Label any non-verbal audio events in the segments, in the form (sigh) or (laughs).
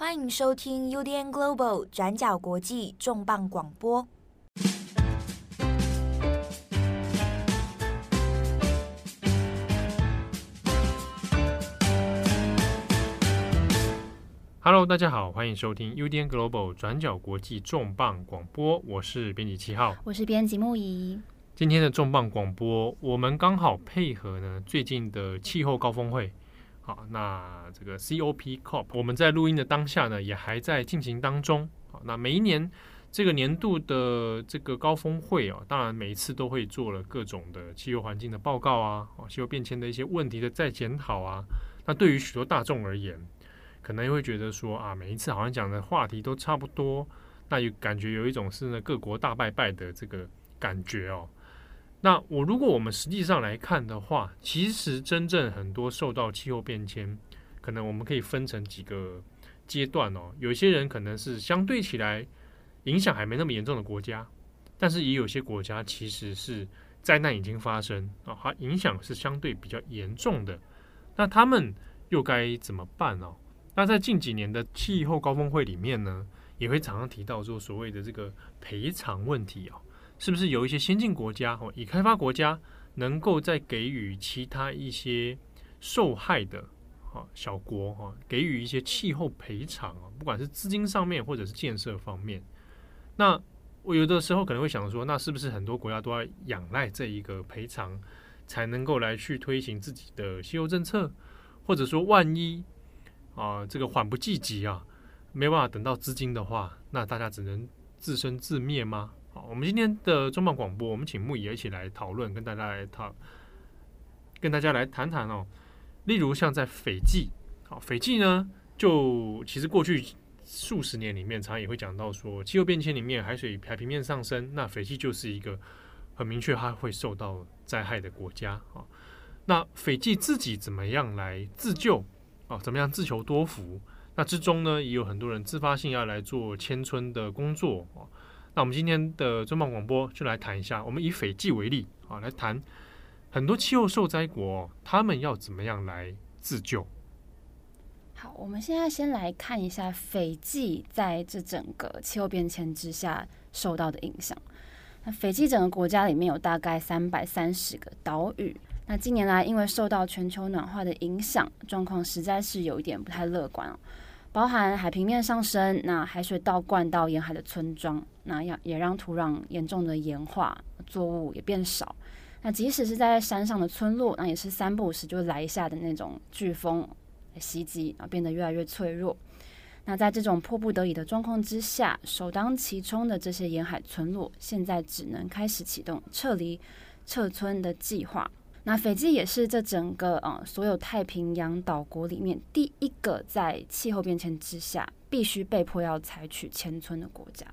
欢迎收听 UDN Global 转角国际重磅广播。Hello，大家好，欢迎收听 UDN Global 转角国际重磅广播，我是编辑七号，我是编辑木仪。今天的重磅广播，我们刚好配合呢最近的气候高峰会。好，那这个 COP COP，我们在录音的当下呢，也还在进行当中。好，那每一年这个年度的这个高峰会哦，当然每一次都会做了各种的气候环境的报告啊，气候变迁的一些问题的再检讨啊。那对于许多大众而言，可能也会觉得说啊，每一次好像讲的话题都差不多，那有感觉有一种是呢各国大拜拜的这个感觉哦。那我如果我们实际上来看的话，其实真正很多受到气候变迁，可能我们可以分成几个阶段哦。有些人可能是相对起来影响还没那么严重的国家，但是也有些国家其实是灾难已经发生啊，它影响是相对比较严重的。那他们又该怎么办呢？那在近几年的气候高峰会里面呢，也会常常提到说所谓的这个赔偿问题啊。是不是有一些先进国家或已开发国家能够再给予其他一些受害的啊小国哈，给予一些气候赔偿啊，不管是资金上面或者是建设方面？那我有的时候可能会想说，那是不是很多国家都要仰赖这一个赔偿，才能够来去推行自己的气候政策？或者说，万一啊这个缓不济急啊，没办法等到资金的话，那大家只能自生自灭吗？我们今天的重磅广播，我们请木野一起来讨论，跟大家来讨，跟大家来谈谈哦。例如像在斐济，好，斐济呢，就其实过去数十年里面，常常也会讲到说，气候变迁里面海水海平面上升，那斐济就是一个很明确它会受到灾害的国家啊。那斐济自己怎么样来自救啊？怎么样自求多福？那之中呢，也有很多人自发性要来做迁村的工作啊。那我们今天的重磅广播就来谈一下，我们以斐济为例啊，来谈很多气候受灾国，他们要怎么样来自救。好，我们现在先来看一下斐济在这整个气候变迁之下受到的影响。那斐济整个国家里面有大概三百三十个岛屿，那近年来因为受到全球暖化的影响，状况实在是有一点不太乐观哦。包含海平面上升，那海水倒灌到沿海的村庄，那也也让土壤严重的盐化，作物也变少。那即使是在山上的村落，那也是三不五时就来一下的那种飓风袭击，啊，变得越来越脆弱。那在这种迫不得已的状况之下，首当其冲的这些沿海村落，现在只能开始启动撤离、撤村的计划。那斐济也是这整个呃所有太平洋岛国里面第一个在气候变迁之下必须被迫要采取迁村的国家。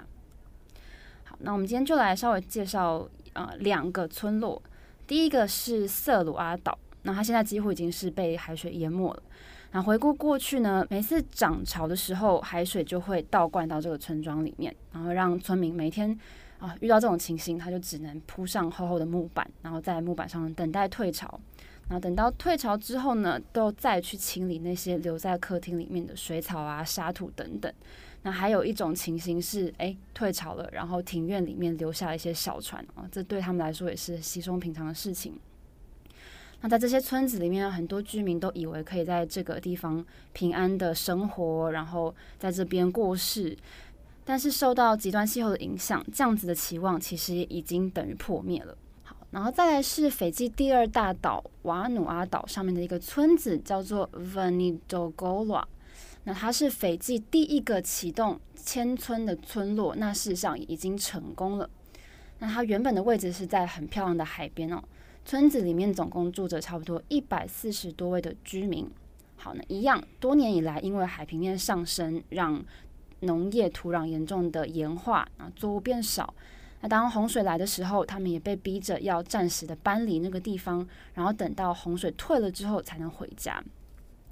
好，那我们今天就来稍微介绍呃两个村落。第一个是瑟鲁阿岛，那它现在几乎已经是被海水淹没了。那回顾过去呢，每次涨潮的时候，海水就会倒灌到这个村庄里面，然后让村民每天。啊，遇到这种情形，他就只能铺上厚厚的木板，然后在木板上等待退潮。然后等到退潮之后呢，都再去清理那些留在客厅里面的水草啊、沙土等等。那还有一种情形是，哎，退潮了，然后庭院里面留下一些小船啊，这对他们来说也是稀松平常的事情。那在这些村子里面，很多居民都以为可以在这个地方平安的生活，然后在这边过世。但是受到极端气候的影响，这样子的期望其实已经等于破灭了。好，然后再来是斐济第二大岛瓦努阿岛上面的一个村子，叫做 Vanidogola。那它是斐济第一个启动迁村的村落，那事实上已经成功了。那它原本的位置是在很漂亮的海边哦。村子里面总共住着差不多一百四十多位的居民。好，那一样，多年以来因为海平面上升，让农业土壤严重的盐化啊，作物变少。那当洪水来的时候，他们也被逼着要暂时的搬离那个地方，然后等到洪水退了之后才能回家。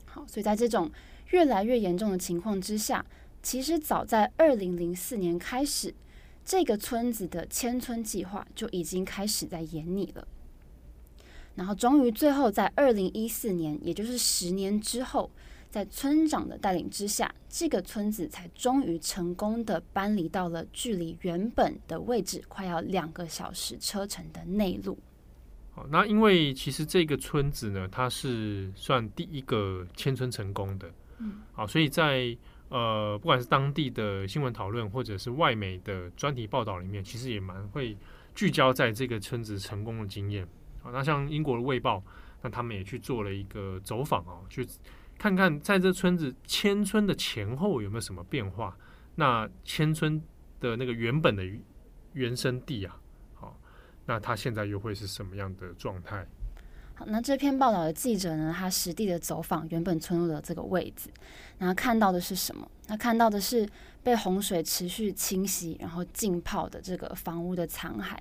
好，所以在这种越来越严重的情况之下，其实早在二零零四年开始，这个村子的迁村计划就已经开始在演拟了。然后终于最后在二零一四年，也就是十年之后。在村长的带领之下，这个村子才终于成功的搬离到了距离原本的位置快要两个小时车程的内陆。好，那因为其实这个村子呢，它是算第一个迁村成功的。嗯，好，所以在呃，不管是当地的新闻讨论，或者是外媒的专题报道里面，其实也蛮会聚焦在这个村子成功的经验。好，那像英国的《卫报》，那他们也去做了一个走访啊，去看看在这村子迁村的前后有没有什么变化。那迁村的那个原本的原生地啊。好那他现在又会是什么样的状态？好，那这篇报道的记者呢，他实地的走访原本村落的这个位置，然后看到的是什么？他看到的是被洪水持续侵袭，然后浸泡的这个房屋的残骸。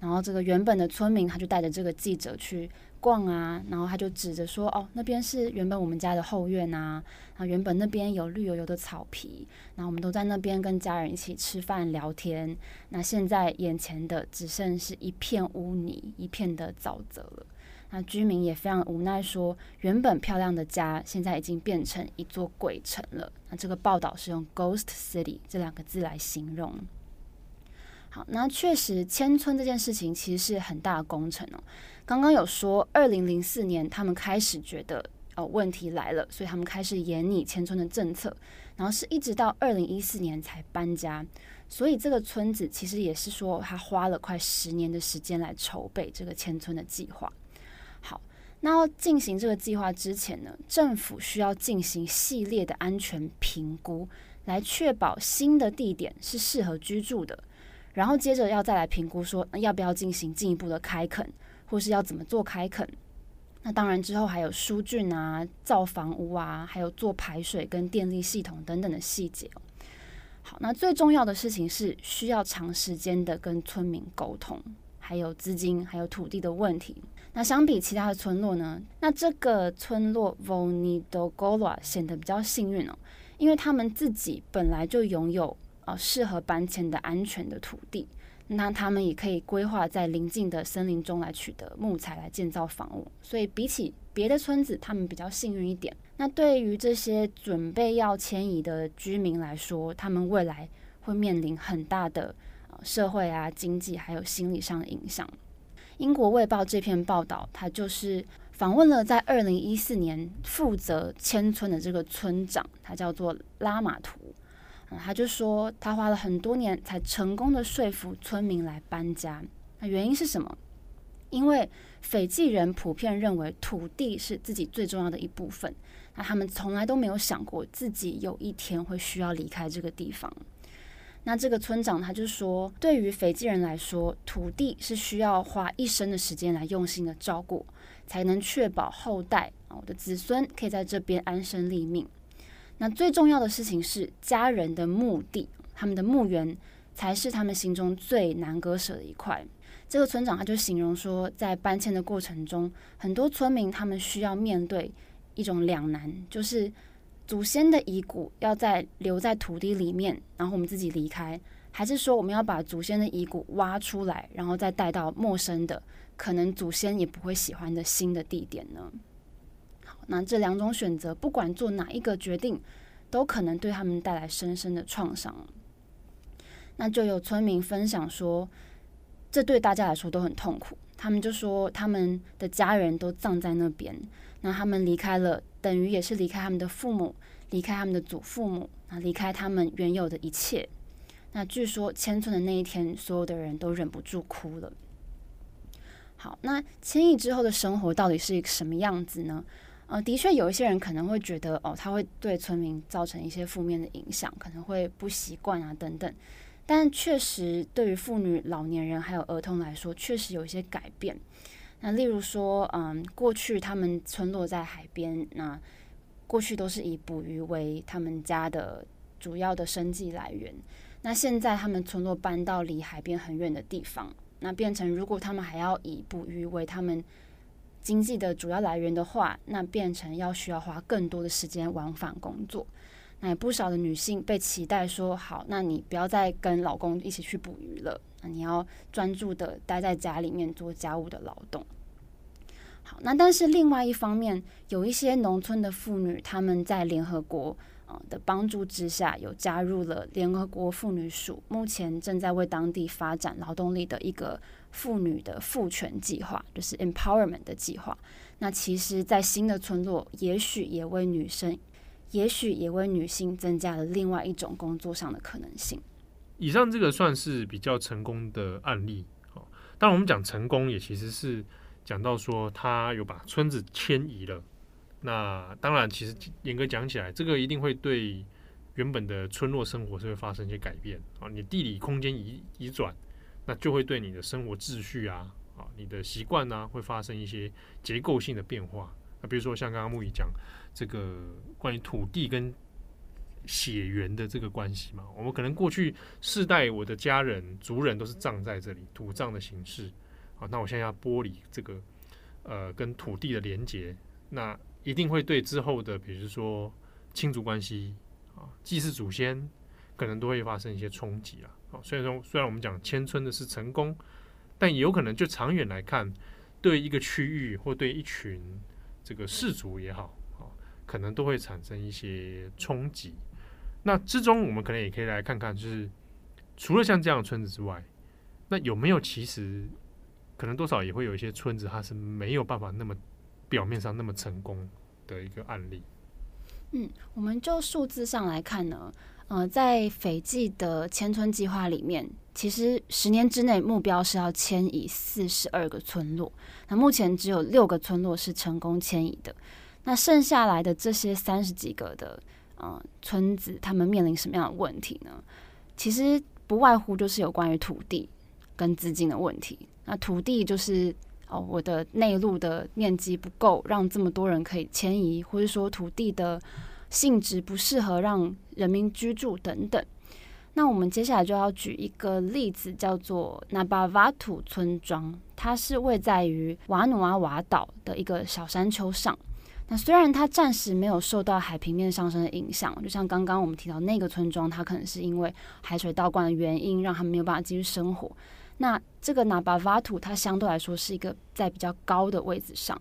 然后这个原本的村民，他就带着这个记者去逛啊，然后他就指着说：“哦，那边是原本我们家的后院啊，啊，原本那边有绿油油的草皮，然后我们都在那边跟家人一起吃饭聊天。那现在眼前的只剩是一片污泥，一片的沼泽了。那居民也非常无奈，说原本漂亮的家，现在已经变成一座鬼城了。那这个报道是用 ‘ghost city’ 这两个字来形容。”好，那确实迁村这件事情其实是很大的工程哦。刚刚有说，二零零四年他们开始觉得哦问题来了，所以他们开始研拟迁村的政策，然后是一直到二零一四年才搬家。所以这个村子其实也是说，他花了快十年的时间来筹备这个迁村的计划。好，那要进行这个计划之前呢，政府需要进行系列的安全评估，来确保新的地点是适合居住的。然后接着要再来评估，说要不要进行进一步的开垦，或是要怎么做开垦。那当然之后还有疏浚啊、造房屋啊，还有做排水跟电力系统等等的细节。好，那最重要的事情是需要长时间的跟村民沟通，还有资金、还有土地的问题。那相比其他的村落呢，那这个村落 Vonidogorua 显得比较幸运哦，因为他们自己本来就拥有。呃，适合搬迁的安全的土地，那他们也可以规划在邻近的森林中来取得木材来建造房屋，所以比起别的村子，他们比较幸运一点。那对于这些准备要迁移的居民来说，他们未来会面临很大的社会啊、经济还有心理上的影响。英国卫报这篇报道，它就是访问了在二零一四年负责迁村的这个村长，他叫做拉马图。他就说，他花了很多年才成功的说服村民来搬家。那原因是什么？因为斐济人普遍认为土地是自己最重要的一部分。那他们从来都没有想过自己有一天会需要离开这个地方。那这个村长他就说，对于斐济人来说，土地是需要花一生的时间来用心的照顾，才能确保后代啊，我的子孙可以在这边安身立命。那最重要的事情是，家人的墓地，他们的墓园才是他们心中最难割舍的一块。这个村长他就形容说，在搬迁的过程中，很多村民他们需要面对一种两难，就是祖先的遗骨要在留在土地里面，然后我们自己离开，还是说我们要把祖先的遗骨挖出来，然后再带到陌生的，可能祖先也不会喜欢的新的地点呢？那这两种选择，不管做哪一个决定，都可能对他们带来深深的创伤。那就有村民分享说，这对大家来说都很痛苦。他们就说，他们的家人都葬在那边，那他们离开了，等于也是离开他们的父母，离开他们的祖父母，啊，离开他们原有的一切。那据说迁村的那一天，所有的人都忍不住哭了。好，那迁移之后的生活到底是一个什么样子呢？呃，的确有一些人可能会觉得，哦，他会对村民造成一些负面的影响，可能会不习惯啊等等。但确实，对于妇女、老年人还有儿童来说，确实有一些改变。那例如说，嗯，过去他们村落在海边，那过去都是以捕鱼为他们家的主要的生计来源。那现在他们村落搬到离海边很远的地方，那变成如果他们还要以捕鱼为他们经济的主要来源的话，那变成要需要花更多的时间往返工作。那有不少的女性被期待说：“好，那你不要再跟老公一起去捕鱼了，那你要专注的待在家里面做家务的劳动。”好，那但是另外一方面，有一些农村的妇女，她们在联合国呃的帮助之下，有加入了联合国妇女署，目前正在为当地发展劳动力的一个妇女的赋权计划，就是 empowerment 的计划。那其实，在新的村落，也许也为女生，也许也为女性增加了另外一种工作上的可能性。以上这个算是比较成功的案例。好，当然我们讲成功，也其实是。讲到说他有把村子迁移了，那当然，其实严格讲起来，这个一定会对原本的村落生活是会发生一些改变啊。你地理空间移移转，那就会对你的生活秩序啊，啊，你的习惯啊，会发生一些结构性的变化。那比如说像刚刚牧易讲这个关于土地跟血缘的这个关系嘛，我们可能过去世代我的家人族人都是葬在这里，土葬的形式。那我现在要剥离这个呃跟土地的连接，那一定会对之后的，比如说亲族关系啊、祭祀祖先，可能都会发生一些冲击啊。啊，虽然说虽然我们讲迁村的是成功，但也有可能就长远来看，对一个区域或对一群这个氏族也好啊，可能都会产生一些冲击。那之中，我们可能也可以来看看，就是除了像这样的村子之外，那有没有其实？可能多少也会有一些村子，它是没有办法那么表面上那么成功的一个案例。嗯，我们就数字上来看呢，呃，在斐济的迁村计划里面，其实十年之内目标是要迁移四十二个村落，那目前只有六个村落是成功迁移的。那剩下来的这些三十几个的呃村子，他们面临什么样的问题呢？其实不外乎就是有关于土地跟资金的问题。那土地就是哦，我的内陆的面积不够，让这么多人可以迁移，或者说土地的性质不适合让人民居住等等。那我们接下来就要举一个例子，叫做纳巴瓦土村庄，它是位在于瓦努阿瓦岛的一个小山丘上。那虽然它暂时没有受到海平面上升的影响，就像刚刚我们提到那个村庄，它可能是因为海水倒灌的原因，让他们没有办法继续生活。那这个纳巴瓦土，它相对来说是一个在比较高的位置上，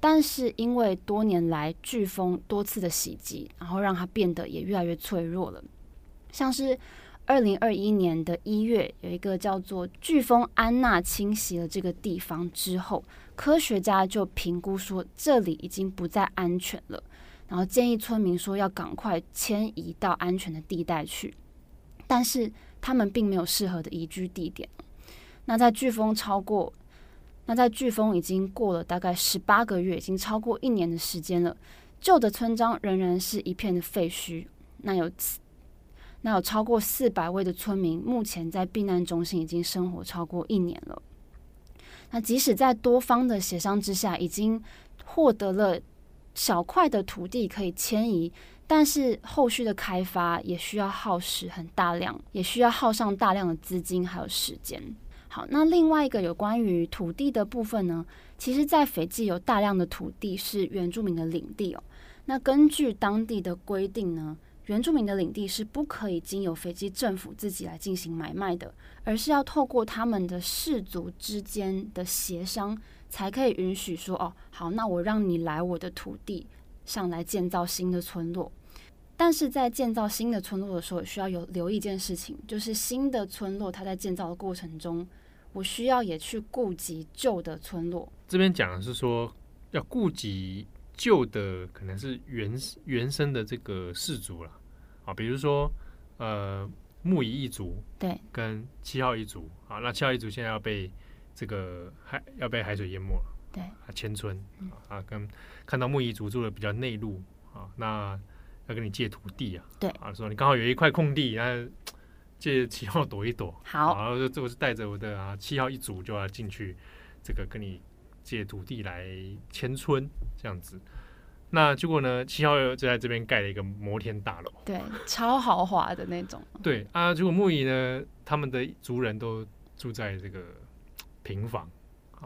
但是因为多年来飓风多次的袭击，然后让它变得也越来越脆弱了。像是二零二一年的一月，有一个叫做飓风安娜侵袭了这个地方之后，科学家就评估说这里已经不再安全了，然后建议村民说要赶快迁移到安全的地带去，但是他们并没有适合的宜居地点。那在飓风超过，那在飓风已经过了大概十八个月，已经超过一年的时间了。旧的村庄仍然是一片的废墟。那有，那有超过四百位的村民目前在避难中心已经生活超过一年了。那即使在多方的协商之下，已经获得了小块的土地可以迁移，但是后续的开发也需要耗时很大量，也需要耗上大量的资金还有时间。好，那另外一个有关于土地的部分呢，其实，在斐济有大量的土地是原住民的领地哦。那根据当地的规定呢，原住民的领地是不可以经由斐济政府自己来进行买卖的，而是要透过他们的氏族之间的协商，才可以允许说哦，好，那我让你来我的土地上来建造新的村落。但是在建造新的村落的时候，需要有留意一件事情，就是新的村落它在建造的过程中。我需要也去顾及旧的村落。这边讲的是说，要顾及旧的，可能是原原生的这个氏族了啊，比如说呃木仪一族，对，跟七号一族啊，那七号一族现在要被这个海要被海水淹没了，对，啊迁村啊，跟看到木仪族住的比较内陆啊，那要跟你借土地啊，对啊，说你刚好有一块空地，那。借七号躲一躲，好，然后就我是带着我的啊七号一组就要进去，这个跟你借土地来迁村这样子。那结果呢，七号就在这边盖了一个摩天大楼，对，超豪华的那种。对啊，结果木椅呢，他们的族人都住在这个平房，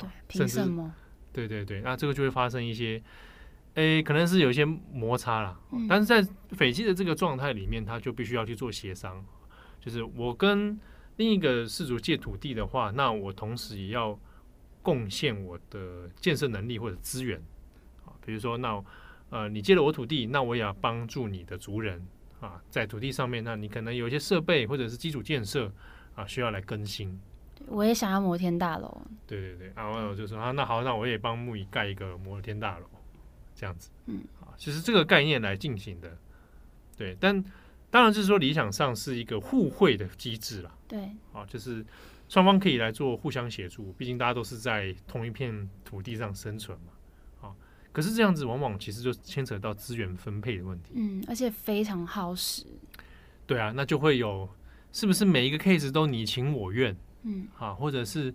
对，凭什么？对对对，那这个就会发生一些，诶，可能是有一些摩擦啦。嗯，但是在斐济的这个状态里面，他就必须要去做协商。就是我跟另一个氏族借土地的话，那我同时也要贡献我的建设能力或者资源啊，比如说那呃你借了我土地，那我也要帮助你的族人啊，在土地上面，那你可能有一些设备或者是基础建设啊需要来更新。我也想要摩天大楼。对对对，然后我就说啊，那好，那我也帮木乙盖一个摩天大楼，这样子。嗯，啊，其实这个概念来进行的，对，但当然就是说理想上是一个互惠的机制啦。对，啊，就是双方可以来做互相协助，毕竟大家都是在同一片土地上生存嘛。啊，可是这样子往往其实就牵扯到资源分配的问题。嗯，而且非常耗时。对啊，那就会有是不是每一个 case 都你情我愿？嗯，啊，或者是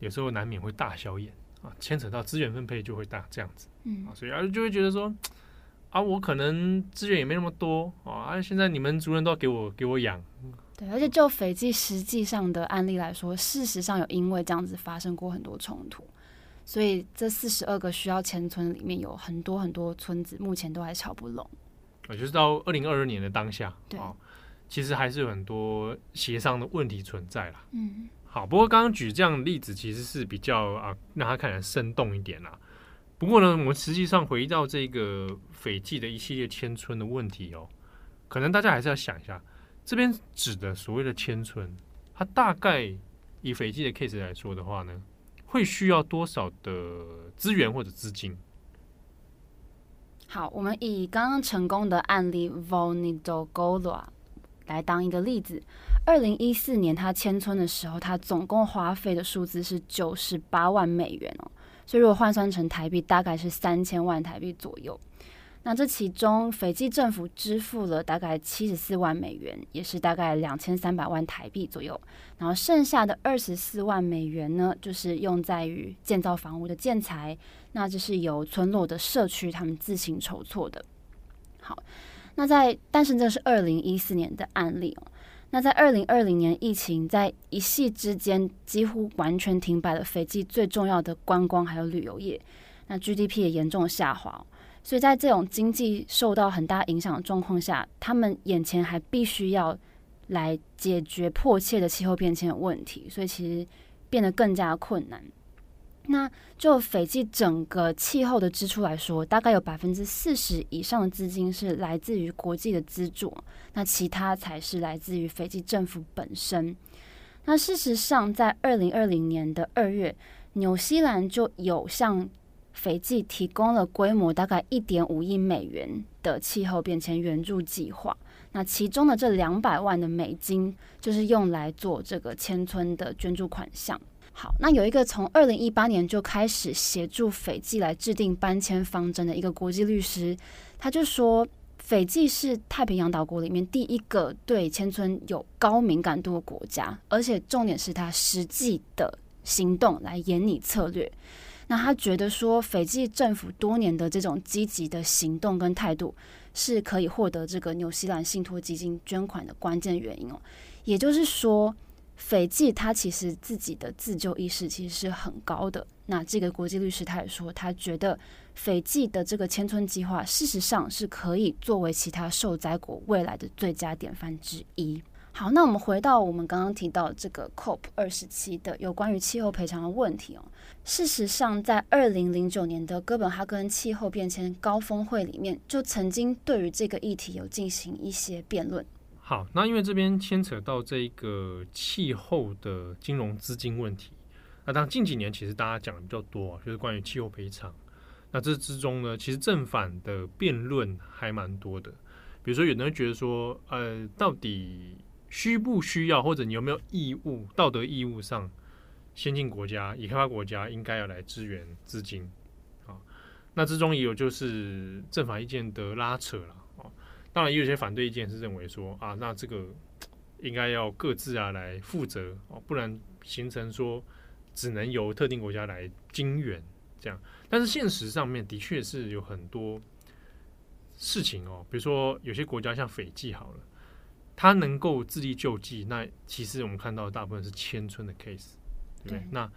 有时候难免会大小眼啊，牵扯到资源分配就会大这样子，嗯，啊，所以啊就会觉得说，啊，我可能资源也没那么多啊，现在你们族人都要给我给我养，对，而且就斐济实际上的案例来说，事实上有因为这样子发生过很多冲突，所以这四十二个需要迁村里面有很多很多村子目前都还吵不拢，啊，就是到二零二二年的当下，对，啊，其实还是有很多协商的问题存在啦，嗯。好，不过刚刚举这样的例子其实是比较啊，让他看起来生动一点啦。不过呢，我们实际上回到这个斐济的一系列迁村的问题哦，可能大家还是要想一下，这边指的所谓的迁村，它大概以斐济的 case 来说的话呢，会需要多少的资源或者资金？好，我们以刚刚成功的案例 Vonidogorua 来当一个例子。二零一四年他迁村的时候，他总共花费的数字是九十八万美元哦，所以如果换算成台币，大概是三千万台币左右。那这其中，斐济政府支付了大概七十四万美元，也是大概两千三百万台币左右。然后剩下的二十四万美元呢，就是用在于建造房屋的建材，那这是由村落的社区他们自行筹措的。好，那在但是这是二零一四年的案例哦。那在二零二零年，疫情在一系之间几乎完全停摆了斐济最重要的观光还有旅游业，那 GDP 也严重下滑，所以在这种经济受到很大影响的状况下，他们眼前还必须要来解决迫切的气候变迁的问题，所以其实变得更加困难。那就斐济整个气候的支出来说，大概有百分之四十以上的资金是来自于国际的资助，那其他才是来自于斐济政府本身。那事实上，在二零二零年的二月，纽西兰就有向斐济提供了规模大概一点五亿美元的气候变迁援助计划。那其中的这两百万的美金，就是用来做这个迁村的捐助款项。好，那有一个从二零一八年就开始协助斐济来制定搬迁方针的一个国际律师，他就说，斐济是太平洋岛国里面第一个对迁村有高敏感度的国家，而且重点是他实际的行动来演拟策略。那他觉得说，斐济政府多年的这种积极的行动跟态度，是可以获得这个纽西兰信托基金捐款的关键原因哦。也就是说。斐济他其实自己的自救意识其实是很高的。那这个国际律师他也说，他觉得斐济的这个迁村计划，事实上是可以作为其他受灾国未来的最佳典范之一。好，那我们回到我们刚刚提到这个 COP 二十七的有关于气候赔偿的问题哦。事实上，在二零零九年的哥本哈根气候变迁高峰会里面，就曾经对于这个议题有进行一些辩论。好，那因为这边牵扯到这个气候的金融资金问题，那当近几年其实大家讲的比较多，就是关于气候赔偿。那这之中呢，其实正反的辩论还蛮多的。比如说，有人会觉得说，呃，到底需不需要，或者你有没有义务、道德义务上，先进国家、已开发国家应该要来支援资金。啊，那之中也有就是正反意见的拉扯了。当然，也有些反对意见是认为说啊，那这个应该要各自啊来负责哦，不然形成说只能由特定国家来经援这样。但是现实上面的确是有很多事情哦，比如说有些国家像斐济好了，它能够自力救济，那其实我们看到大部分是千村的 case，对不对？对。那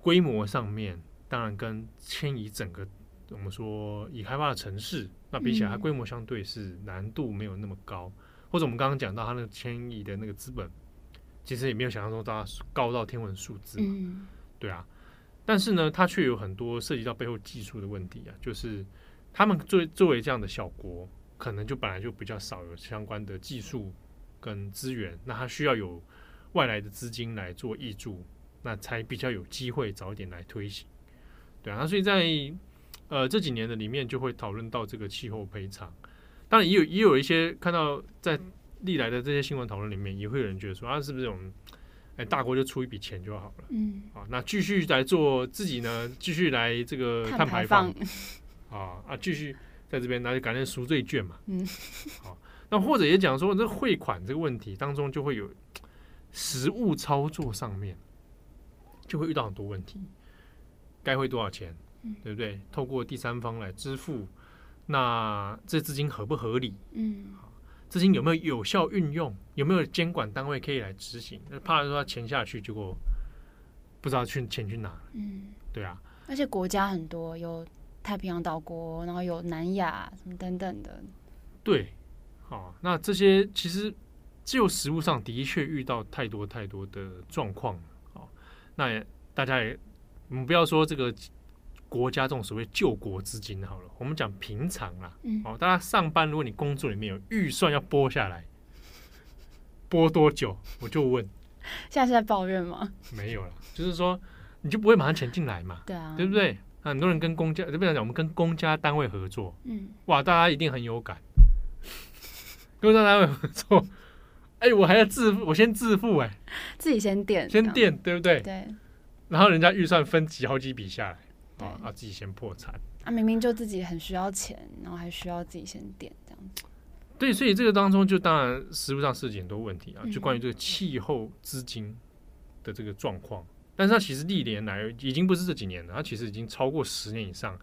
规模上面当然跟迁移整个。我们说已开发的城市，那比起来它规模相对是难度没有那么高，嗯、或者我们刚刚讲到它那个千亿的那个资本，其实也没有想象中大高到天文数字嘛，嗯，对啊。但是呢，它却有很多涉及到背后技术的问题啊，就是他们作为作为这样的小国，可能就本来就比较少有相关的技术跟资源，那它需要有外来的资金来做挹注，那才比较有机会早一点来推行。对啊，那所以在呃这几年的里面，就会讨论到这个气候赔偿。当然，也有也有一些看到在历来的这些新闻讨论里面，也会有人觉得说啊，是不是这种？哎，大国就出一笔钱就好了。嗯，啊，那继续来做自己呢，继续来这个碳排放。啊啊，继续在这边，那就感觉赎罪券嘛。嗯，(laughs) 好，那或者也讲说，这汇款这个问题当中，就会有实物操作上面就会遇到很多问题。该汇多少钱？对不对？透过第三方来支付，那这资金合不合理？嗯。资金有没有有效运用？有没有监管单位可以来执行？怕说他钱下去，结果不知道去钱去哪。嗯，对啊。而且国家很多，有太平洋岛国，然后有南亚什么等等的。对，好，那这些其实就实物上的确遇到太多太多的状况。好，那也大家也，我们不要说这个。国家这种所谓救国资金好了，我们讲平常啦，嗯、哦，大家上班，如果你工作里面有预算要拨下来，拨多久？我就问，(laughs) 现在是在抱怨吗？没有了，就是说你就不会马上钱进来嘛，对啊，对不对？很多人跟公家，就比如讲我们跟公家单位合作，嗯，哇，大家一定很有感，跟 (laughs) 公家单位合作，(laughs) 哎，我还要自付，我先自付，哎，自己先垫，先垫，对不对？对，然后人家预算分几好几笔下来。啊啊！自己先破产啊！明明就自己很需要钱，然后还需要自己先垫这样子。对，所以这个当中就当然实物上涉及很多问题啊，就关于这个气候资金的这个状况。嗯、但是它其实历年来已经不是这几年了，它其实已经超过十年以上，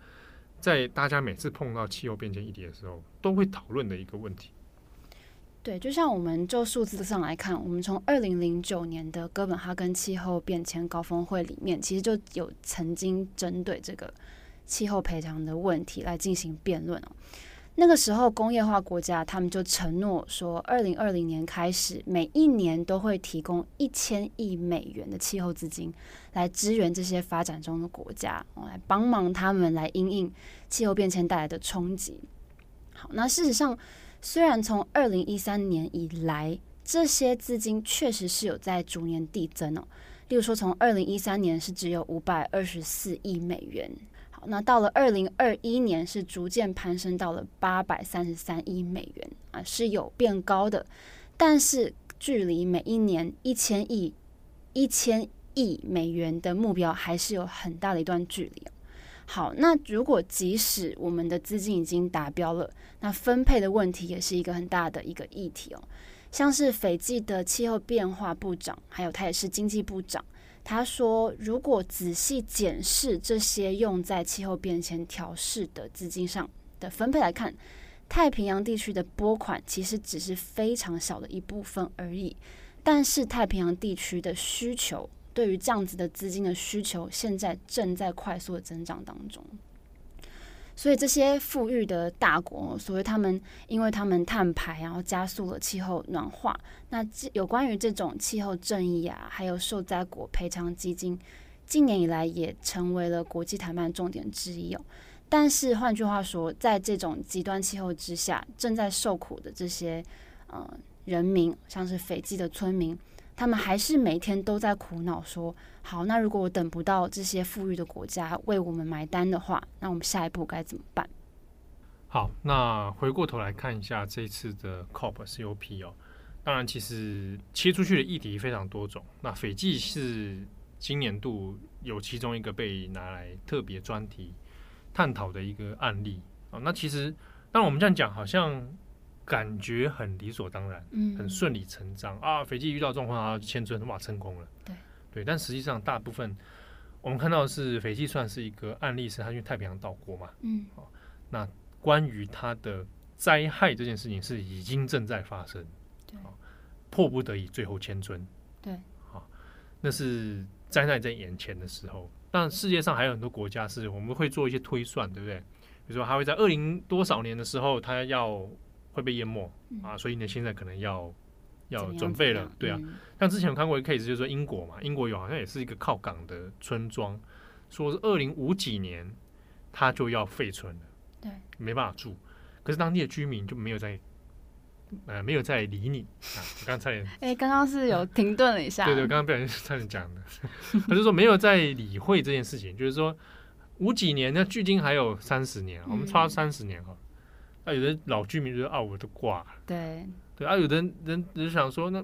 在大家每次碰到气候变迁议题的时候，都会讨论的一个问题。对，就像我们就数字上来看，我们从二零零九年的哥本哈根气候变迁高峰会里面，其实就有曾经针对这个气候赔偿的问题来进行辩论哦。那个时候，工业化国家他们就承诺说，二零二零年开始，每一年都会提供一千亿美元的气候资金来支援这些发展中的国家，来帮忙他们来因应气候变迁带来的冲击。好，那事实上。虽然从二零一三年以来，这些资金确实是有在逐年递增哦。例如说，从二零一三年是只有五百二十四亿美元，好，那到了二零二一年是逐渐攀升到了八百三十三亿美元啊，是有变高的，但是距离每一年一千亿、一千亿美元的目标还是有很大的一段距离。好，那如果即使我们的资金已经达标了，那分配的问题也是一个很大的一个议题哦。像是斐济的气候变化部长，还有他也是经济部长，他说，如果仔细检视这些用在气候变迁调适的资金上的分配来看，太平洋地区的拨款其实只是非常小的一部分而已，但是太平洋地区的需求。对于这样子的资金的需求，现在正在快速的增长当中。所以这些富裕的大国，所谓他们，因为他们碳排，然后加速了气候暖化。那有关于这种气候正义啊，还有受灾国赔偿基金，近年以来也成为了国际谈判重点之一哦。但是换句话说，在这种极端气候之下，正在受苦的这些呃人民，像是斐济的村民。他们还是每天都在苦恼，说：“好，那如果我等不到这些富裕的国家为我们买单的话，那我们下一步该怎么办？”好，那回过头来看一下这次的 COP COP 哦，当然，其实切出去的议题非常多种。那斐济是今年度有其中一个被拿来特别专题探讨的一个案例啊。那其实，当然我们这样讲，好像。感觉很理所当然，嗯，很顺理成章啊。斐济遇到状况啊，迁村哇，成功了，对对。但实际上，大部分我们看到的是斐济算是一个案例，是它因为太平洋岛国嘛，嗯，好。那关于它的灾害这件事情是已经正在发生，对，迫不得已最后迁村，对，好，那是灾难在眼前的时候。但世界上还有很多国家是我们会做一些推算，对不对？比如说，还会在二零多少年的时候，它要。会被淹没啊，所以呢，现在可能要要准备了，对啊。像之前有看过一个 case，就是说英国嘛，英国有好像也是一个靠港的村庄，说是二零五几年它就要废村了，对，没办法住，可是当地的居民就没有在。呃，没有在理你啊！我刚才 (laughs) 哎，刚刚是有停顿了一下。对对，刚刚不小心 (laughs) 差点讲的，(laughs) 他就说没有在理会这件事情，就是说五几年，那距今还有三十年，我们差三十年哈。啊、有的老居民就说啊，我都挂了。对对啊，有的人就想说，那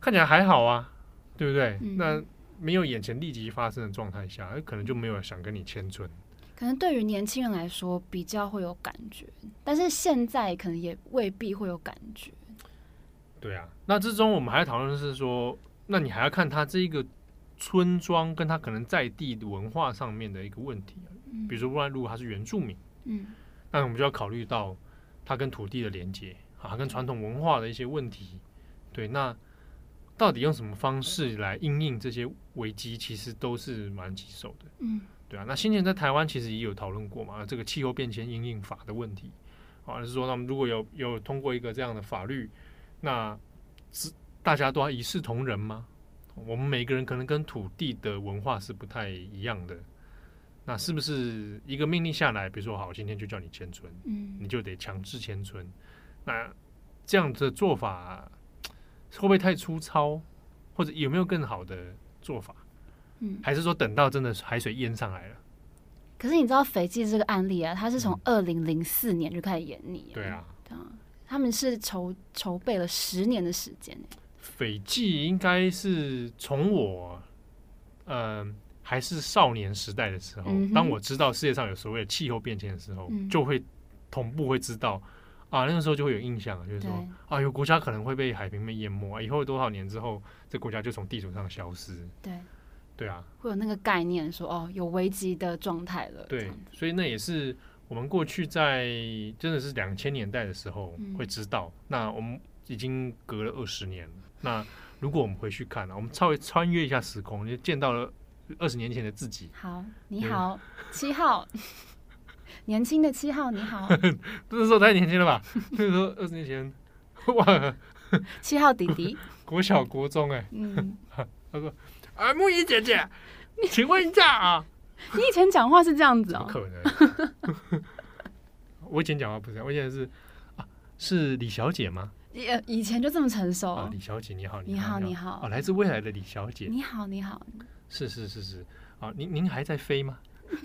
看起来还好啊，对不对？嗯、那没有眼前立即发生的状态下，可能就没有想跟你迁村。可能对于年轻人来说比较会有感觉，但是现在可能也未必会有感觉。对啊，那之中我们还要讨论的是说，那你还要看他这一个村庄跟他可能在地文化上面的一个问题。比如说，不然如果他是原住民，嗯，那我们就要考虑到它跟土地的连接啊，跟传统文化的一些问题。对，那到底用什么方式来应应这些危机，其实都是蛮棘手的。嗯。对啊，那先前在台湾其实也有讨论过嘛，这个气候变迁应应法的问题，啊，就是说，那么如果有有通过一个这样的法律，那是大家都要一视同仁吗？我们每个人可能跟土地的文化是不太一样的，那是不是一个命令下来，比如说好，今天就叫你迁村，嗯，你就得强制迁村，那这样的做法 (tsk) 会不会太粗糙，或者有没有更好的做法？嗯，还是说等到真的海水淹上来了？可是你知道斐济这个案例啊，他是从二零零四年就开始演拟，对啊，他们是筹筹备了十年的时间。斐济应该是从我嗯、呃、还是少年时代的时候，嗯、当我知道世界上有所谓的气候变迁的时候，嗯、就会同步会知道啊，那个时候就会有印象，就是说啊，有国家可能会被海平面淹没啊，以后多少年之后，这国家就从地图上消失。对。对啊，会有那个概念说哦，有危机的状态了。对，所以那也是我们过去在真的是两千年代的时候会知道。嗯、那我们已经隔了二十年了。那如果我们回去看，我们稍微穿越一下时空，就见到了二十年前的自己。好，你好，七号，(laughs) 年轻的七号，你好。不是说太年轻了吧？就是说二十年前，哇，七号弟弟，(laughs) 国小国中哎、欸，嗯，(laughs) 他说。啊，木仪姐姐，请问一下啊，你以前讲话是这样子哦？不可能，我以前讲话不是这样，我以前是啊，是李小姐吗？以以前就这么成熟？啊，李小姐你好，你好你好，哦，来自未来的李小姐，你好你好，是是是是，啊，您您还在飞吗？(laughs)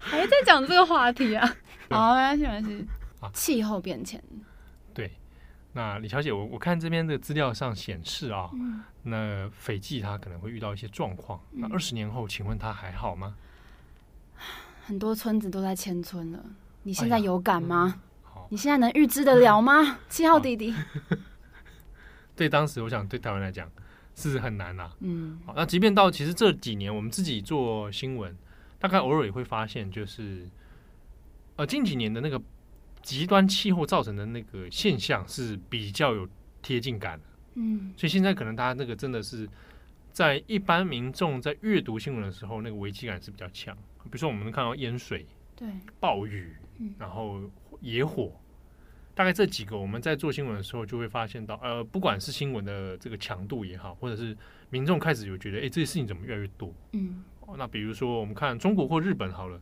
还在讲这个话题啊？好，没关系没关系，啊，气候变迁。对那李小姐，我我看这边的资料上显示啊，嗯、那斐济它可能会遇到一些状况。嗯、那二十年后，请问它还好吗？很多村子都在迁村了，你现在有感吗？哎嗯、好，你现在能预知得了吗？七号弟弟，(laughs) 对，当时我想对台湾来讲是很难呐、啊。嗯，好，那即便到其实这几年，我们自己做新闻，大概偶尔也会发现，就是呃近几年的那个。极端气候造成的那个现象是比较有贴近感的，嗯，所以现在可能大家那个真的是在一般民众在阅读新闻的时候，那个危机感是比较强。比如说，我们能看到淹水、对暴雨，然后野火，大概这几个，我们在做新闻的时候就会发现到，呃，不管是新闻的这个强度也好，或者是民众开始有觉得，哎，这些事情怎么越来越多？嗯，那比如说我们看中国或日本好了。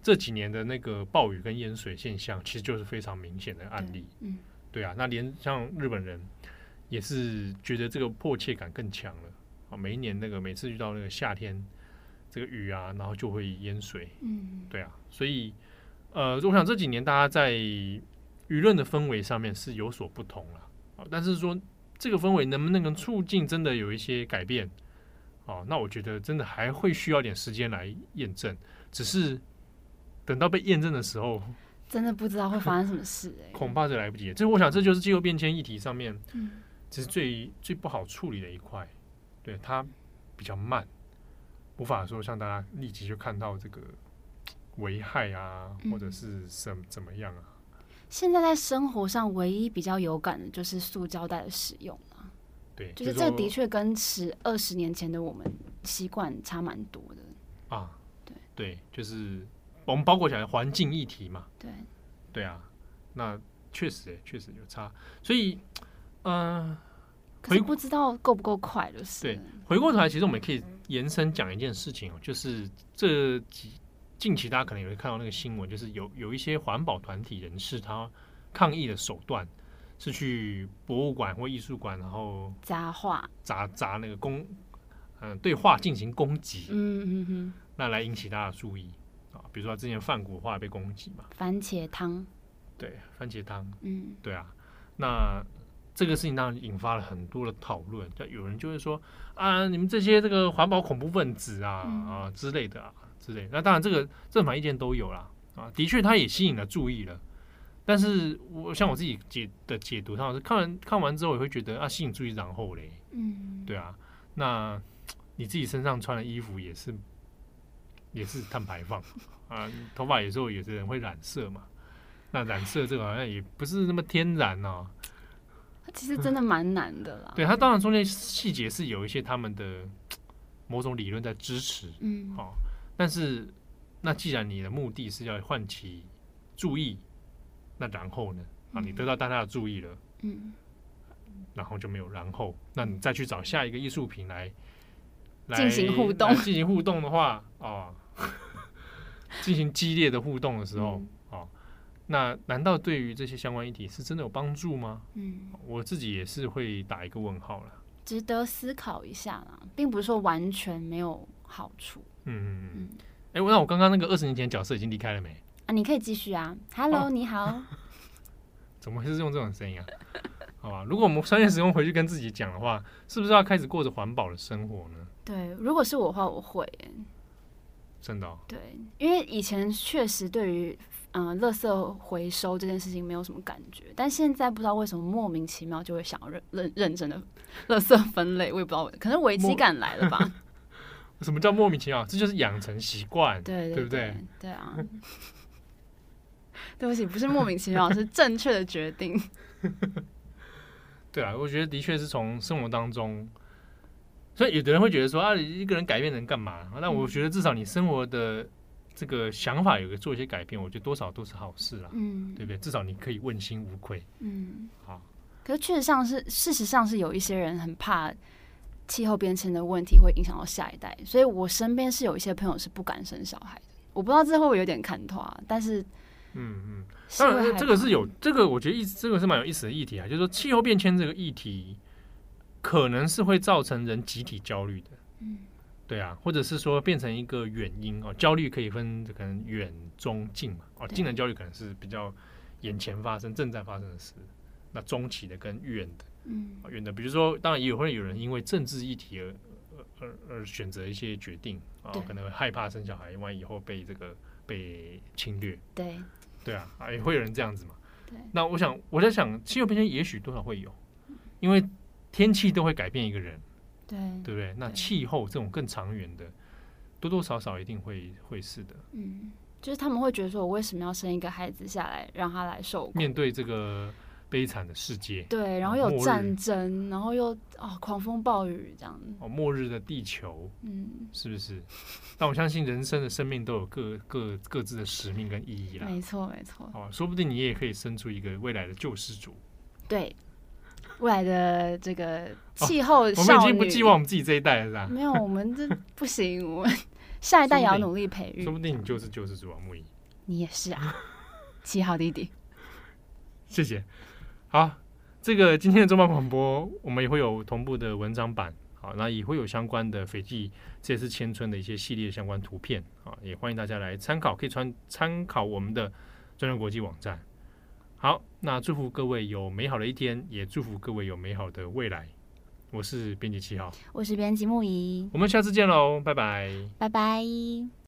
这几年的那个暴雨跟淹水现象，其实就是非常明显的案例。嗯，对啊，那连像日本人也是觉得这个迫切感更强了啊。每一年那个每次遇到那个夏天，这个雨啊，然后就会淹水。嗯，对啊，所以呃，我想这几年大家在舆论的氛围上面是有所不同了啊。但是说这个氛围能不能促进真的有一些改变？哦，那我觉得真的还会需要点时间来验证。只是。等到被验证的时候，真的不知道会发生什么事哎、(laughs) 欸，恐怕是来不及。这我想这就是气候变迁议题上面，其实最最不好处理的一块，对它比较慢，无法说像大家立即就看到这个危害啊，或者是什怎么样啊。现在在生活上唯一比较有感的就是塑胶袋的使用啊，对，就是这的确跟十二十年前的我们习惯差蛮多的啊。对对，就是。我们包括起来环境议题嘛，对，对啊，那确实诶，确实有差，所以，嗯、呃，可是不知道够不够快，就是对。回过头来，其实我们可以延伸讲一件事情哦，就是这几近期大家可能也会看到那个新闻，就是有有一些环保团体人士他抗议的手段是去博物馆或艺术馆，然后砸画、砸砸那个攻，嗯、呃，对画进行攻击，嗯嗯嗯，那来引起大家的注意。啊，比如说之前梵谷画被攻击嘛，番茄汤，对，番茄汤，嗯，对啊，那。这个事情当然引发了很多的讨论，就有人就会说啊，你们这些这个环保恐怖分子啊、嗯、啊之类的啊之类的。那当然，这个正反意见都有啦啊。的确，它也吸引了注意了。但是我像我自己解的解读，上是看完看完之后，也会觉得啊，吸引注意，然后嘞，嗯，对啊。那你自己身上穿的衣服也是也是碳排放啊，头发有时候有些人会染色嘛。那染色这个好像也不是那么天然哦。其实真的蛮难的啦。对，他当然中间细节是有一些他们的某种理论在支持，嗯，好，但是那既然你的目的是要唤起注意，那然后呢？啊，你得到大家的注意了，嗯，然后就没有然后，那你再去找下一个艺术品来进行互动，进行互动的话，哦，(laughs) 进行激烈的互动的时候。那难道对于这些相关议题是真的有帮助吗？嗯，我自己也是会打一个问号了。值得思考一下啦，并不是说完全没有好处。嗯嗯嗯。哎、欸，那我刚刚那个二十年前角色已经离开了没？啊，你可以继续啊。Hello，、哦、你好。(laughs) 怎么会是用这种声音啊？(laughs) 好吧，如果我们商业时空回去跟自己讲的话，是不是要开始过着环保的生活呢？对，如果是我的话，我会。真的、哦。对，因为以前确实对于。嗯，垃圾回收这件事情没有什么感觉，但现在不知道为什么莫名其妙就会想要认认认真的垃圾分类，我也不知道，可能危机感来了吧？(laughs) 什么叫莫名其妙？这就是养成习惯，对对，对，对不对？对啊，(laughs) 对不起，不是莫名其妙，(laughs) 是正确的决定。对啊，我觉得的确是从生活当中，所以有的人会觉得说啊，一个人改变能干嘛？那我觉得至少你生活的。这个想法有个做一些改变，我觉得多少都是好事啦，嗯，对不对？至少你可以问心无愧，嗯，好。可是确实上是，事实上是有一些人很怕气候变迁的问题会影响到下一代，所以我身边是有一些朋友是不敢生小孩的。我不知道这会不会有点看透啊，但是，嗯嗯，当然这个是有这个，我觉得意这个是蛮有意思的议题啊，就是说气候变迁这个议题可能是会造成人集体焦虑的，嗯。对啊，或者是说变成一个远因哦，焦虑可以分可能远、中、近嘛。哦，近的焦虑可能是比较眼前发生、正在发生的事。那中期的跟远的，嗯，远的，比如说，当然也会有人因为政治议题而而而选择一些决定啊，可能会害怕生小孩，万一以后被这个被侵略。对，对啊，啊，也会有人这样子嘛。对，那我想我在想，气候变迁也许多少会有，因为天气都会改变一个人。对，对不对？那气候这种更长远的，多多少少一定会会是的。嗯，就是他们会觉得说，我为什么要生一个孩子下来，让他来受苦？面对这个悲惨的世界，对，然后有战争，然后又啊、哦、狂风暴雨这样。哦，末日的地球，嗯，是不是？(laughs) 但我相信人生的生命都有各各各自的使命跟意义啦。没错，没错。哦，说不定你也可以生出一个未来的救世主。对。未来的这个气候哦，我们已经不寄望我们自己这一代了，是吧？没有，(laughs) 我们这不行，我们下一代也要努力培育。说不定你就是救世主啊，木易。你也是啊，七号弟弟。谢谢。好，这个今天的中报广播，我们也会有同步的文章版，好，那也会有相关的斐济这次千村的一些系列相关图片，啊，也欢迎大家来参考，可以参参考我们的专栏国际网站。好，那祝福各位有美好的一天，也祝福各位有美好的未来。我是编辑七号，我是编辑木仪，我们下次见喽，拜拜，拜拜。